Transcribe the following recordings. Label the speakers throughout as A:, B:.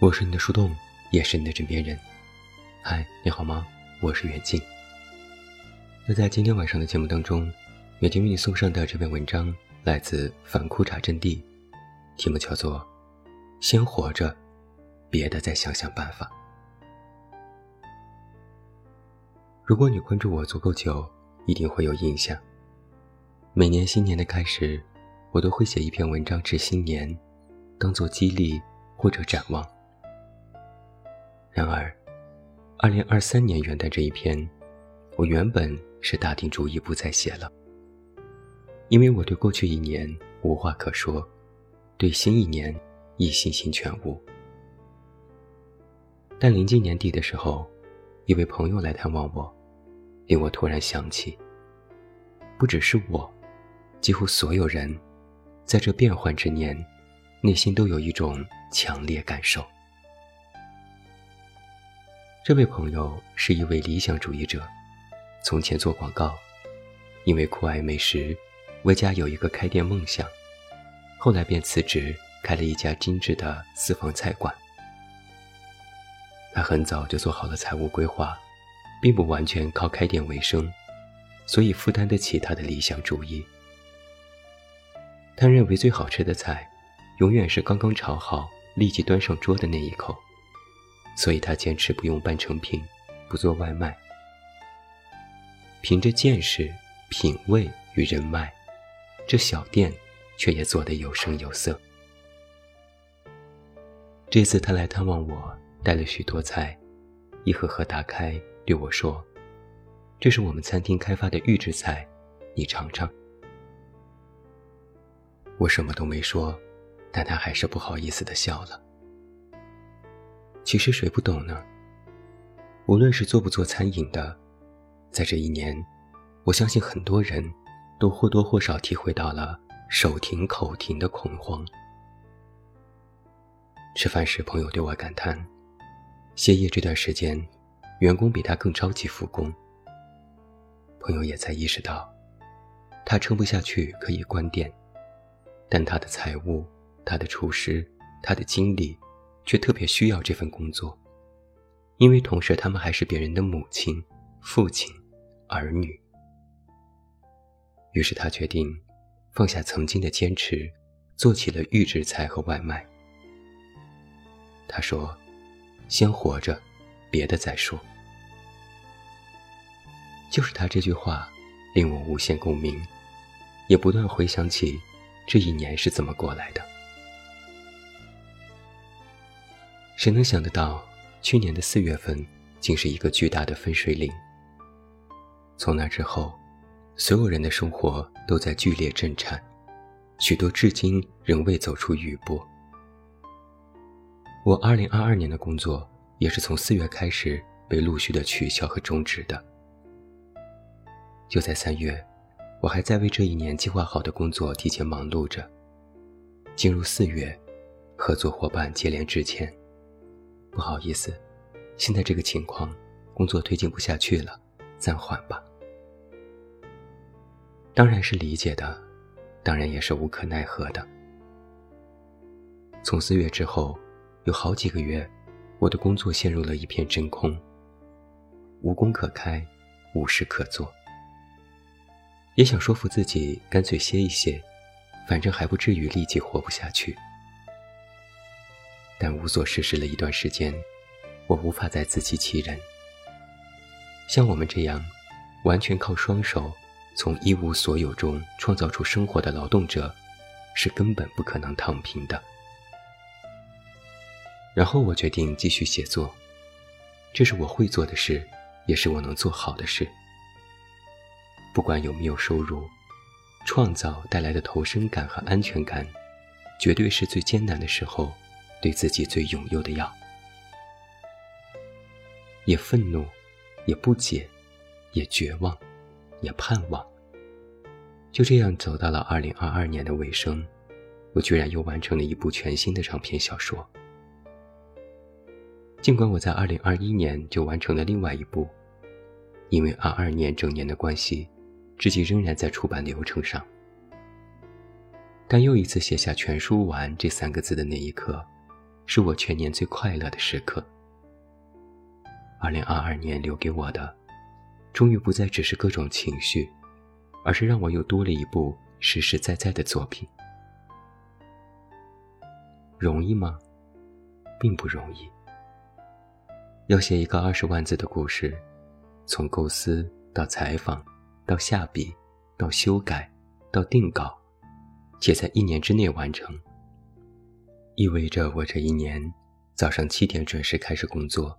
A: 我是你的树洞，也是你的枕边人。嗨，你好吗？我是远近。那在今天晚上的节目当中，远近为你送上的这篇文章来自反裤衩阵地，题目叫做《先活着，别的再想想办法》。如果你关注我足够久，一定会有印象。每年新年的开始，我都会写一篇文章致新年，当做激励或者展望。然而，二零二三年元旦这一篇，我原本是打定主意不再写了，因为我对过去一年无话可说，对新一年亦信心全无。但临近年底的时候，一位朋友来探望我，令我突然想起，不只是我，几乎所有人，在这变幻之年，内心都有一种强烈感受。这位朋友是一位理想主义者，从前做广告，因为酷爱美食，为家有一个开店梦想，后来便辞职开了一家精致的私房菜馆。他很早就做好了财务规划，并不完全靠开店为生，所以负担得起他的理想主义。他认为最好吃的菜，永远是刚刚炒好立即端上桌的那一口。所以他坚持不用半成品，不做外卖。凭着见识、品味与人脉，这小店却也做得有声有色。这次他来探望我，带了许多菜，一盒盒打开，对我说：“这是我们餐厅开发的预制菜，你尝尝。”我什么都没说，但他还是不好意思地笑了。其实谁不懂呢？无论是做不做餐饮的，在这一年，我相信很多人都或多或少体会到了手停口停的恐慌。吃饭时，朋友对我感叹：歇业这段时间，员工比他更着急复工。朋友也才意识到，他撑不下去可以关店，但他的财务、他的厨师、他的经理。却特别需要这份工作，因为同时他们还是别人的母亲、父亲、儿女。于是他决定放下曾经的坚持，做起了预制菜和外卖。他说：“先活着，别的再说。”就是他这句话，令我无限共鸣，也不断回想起这一年是怎么过来的。谁能想得到，去年的四月份竟是一个巨大的分水岭。从那之后，所有人的生活都在剧烈震颤，许多至今仍未走出余波。我二零二二年的工作也是从四月开始被陆续的取消和终止的。就在三月，我还在为这一年计划好的工作提前忙碌着。进入四月，合作伙伴接连致歉。不好意思，现在这个情况，工作推进不下去了，暂缓吧。当然是理解的，当然也是无可奈何的。从四月之后，有好几个月，我的工作陷入了一片真空，无工可开，无事可做。也想说服自己，干脆歇一歇，反正还不至于立即活不下去。但无所事事了一段时间，我无法再自欺欺人。像我们这样，完全靠双手从一无所有中创造出生活的劳动者，是根本不可能躺平的。然后我决定继续写作，这是我会做的事，也是我能做好的事。不管有没有收入，创造带来的投身感和安全感，绝对是最艰难的时候。对自己最拥有的药，也愤怒，也不解，也绝望，也盼望。就这样走到了二零二二年的尾声，我居然又完成了一部全新的长篇小说。尽管我在二零二一年就完成了另外一部，因为二二年整年的关系，至今仍然在出版流程上。但又一次写下“全书完”这三个字的那一刻。是我全年最快乐的时刻。二零二二年留给我的，终于不再只是各种情绪，而是让我又多了一部实实在在的作品。容易吗？并不容易。要写一个二十万字的故事，从构思到采访，到下笔，到修改，到定稿，且在一年之内完成，意味着我这一年早上七点准时开始工作，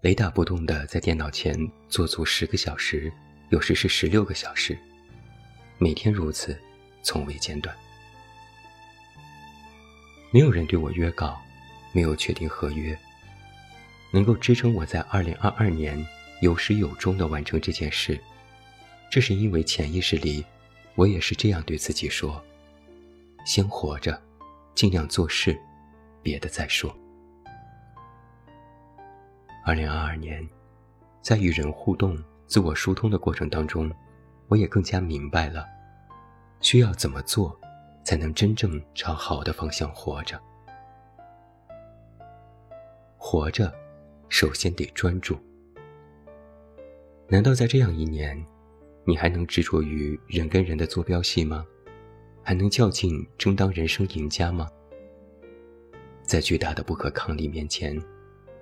A: 雷打不动地在电脑前坐足十个小时，有时是十六个小时，每天如此，从未间断。没有人对我约稿，没有确定合约。能够支撑我在二零二二年有始有终地完成这件事，这是因为潜意识里，我也是这样对自己说：先活着，尽量做事，别的再说。二零二二年，在与人互动、自我疏通的过程当中，我也更加明白了，需要怎么做。才能真正朝好的方向活着。活着，首先得专注。难道在这样一年，你还能执着于人跟人的坐标系吗？还能较劲争当人生赢家吗？在巨大的不可抗力面前，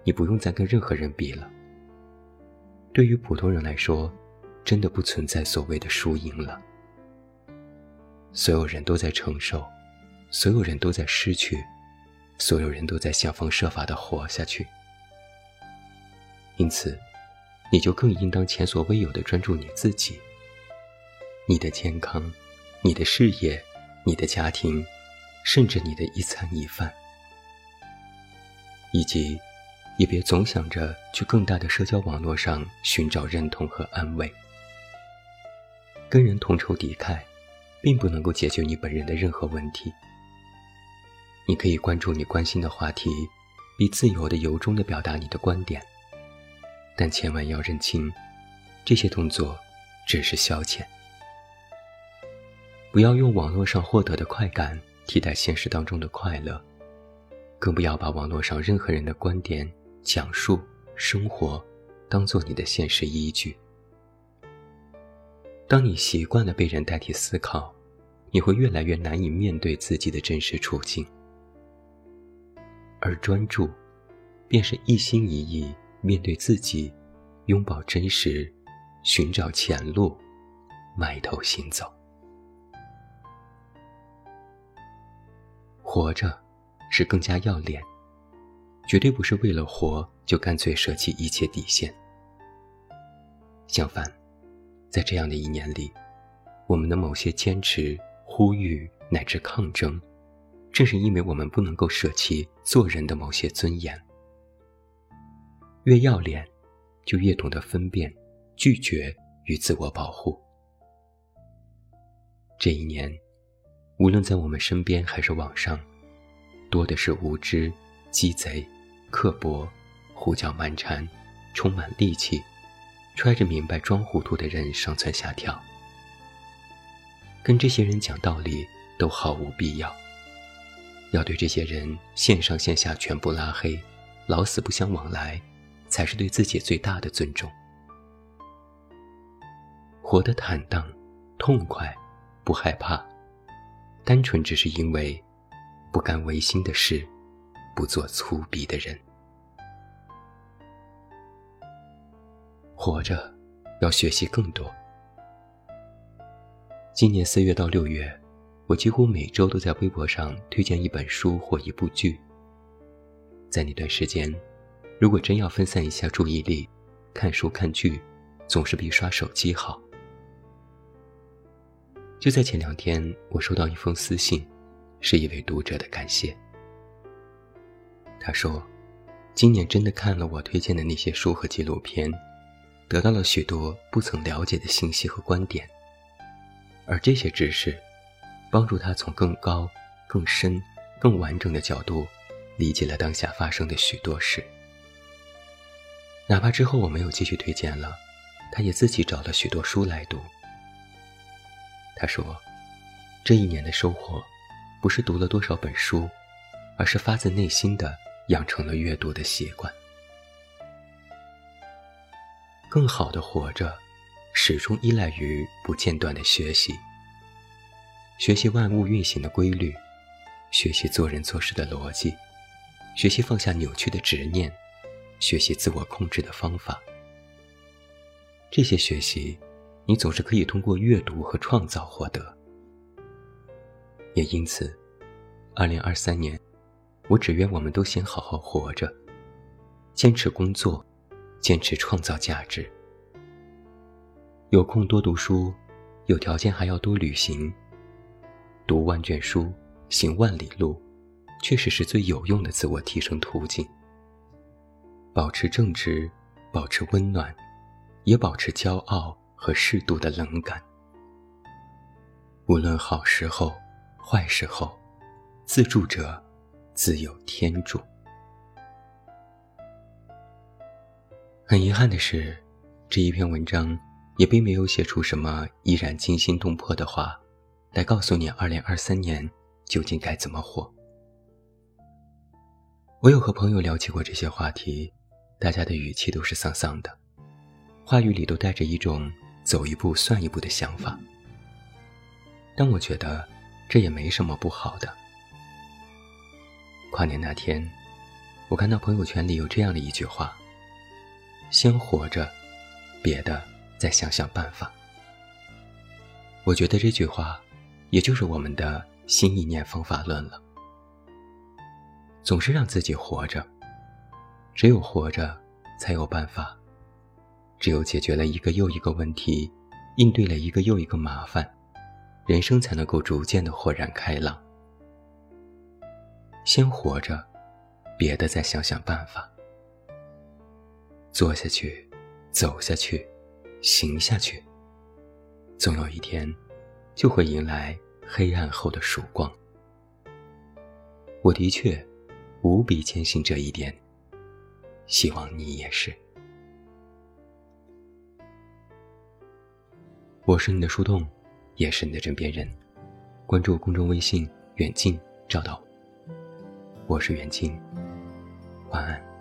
A: 你不用再跟任何人比了。对于普通人来说，真的不存在所谓的输赢了。所有人都在承受，所有人都在失去，所有人都在想方设法的活下去。因此，你就更应当前所未有的专注你自己、你的健康、你的事业、你的家庭，甚至你的一餐一饭，以及也别总想着去更大的社交网络上寻找认同和安慰，跟人同仇敌忾。并不能够解决你本人的任何问题。你可以关注你关心的话题，并自由的由衷的表达你的观点，但千万要认清，这些动作只是消遣。不要用网络上获得的快感替代现实当中的快乐，更不要把网络上任何人的观点、讲述、生活当做你的现实依据。当你习惯了被人代替思考。你会越来越难以面对自己的真实处境，而专注，便是一心一意面对自己，拥抱真实，寻找前路，埋头行走。活着，是更加要脸，绝对不是为了活就干脆舍弃一切底线。相反，在这样的一年里，我们的某些坚持。呼吁乃至抗争，正是因为我们不能够舍弃做人的某些尊严。越要脸，就越懂得分辨、拒绝与自我保护。这一年，无论在我们身边还是网上，多的是无知、鸡贼、刻薄、胡搅蛮缠、充满戾气、揣着明白装糊涂的人上蹿下跳。跟这些人讲道理都毫无必要，要对这些人线上线下全部拉黑，老死不相往来，才是对自己最大的尊重。活得坦荡、痛快，不害怕，单纯只是因为不干违心的事，不做粗鄙的人。活着，要学习更多。今年四月到六月，我几乎每周都在微博上推荐一本书或一部剧。在那段时间，如果真要分散一下注意力，看书看剧，总是比刷手机好。就在前两天，我收到一封私信，是一位读者的感谢。他说，今年真的看了我推荐的那些书和纪录片，得到了许多不曾了解的信息和观点。而这些知识，帮助他从更高、更深、更完整的角度，理解了当下发生的许多事。哪怕之后我没有继续推荐了，他也自己找了许多书来读。他说：“这一年的收获，不是读了多少本书，而是发自内心的养成了阅读的习惯。更好的活着，始终依赖于不间断的学习。学习万物运行的规律，学习做人做事的逻辑，学习放下扭曲的执念，学习自我控制的方法。这些学习，你总是可以通过阅读和创造获得。也因此，二零二三年，我只愿我们都先好好活着，坚持工作，坚持创造价值。有空多读书，有条件还要多旅行。读万卷书，行万里路，确实是最有用的自我提升途径。保持正直，保持温暖，也保持骄傲和适度的冷感。无论好时候、坏时候，自助者自有天助。很遗憾的是，这一篇文章也并没有写出什么依然惊心动魄的话。来告诉你，二零二三年究竟该怎么活。我有和朋友聊起过这些话题，大家的语气都是丧丧的，话语里都带着一种走一步算一步的想法。但我觉得这也没什么不好的。跨年那天，我看到朋友圈里有这样的一句话：“先活着，别的再想想办法。”我觉得这句话。也就是我们的新意念方法论了。总是让自己活着，只有活着，才有办法；只有解决了一个又一个问题，应对了一个又一个麻烦，人生才能够逐渐的豁然开朗。先活着，别的再想想办法。做下去，走下去，行下去，总有一天。就会迎来黑暗后的曙光。我的确无比坚信这一点，希望你也是。我是你的树洞，也是你的枕边人。关注公众微信“远近”，找到我。我是远近，晚安。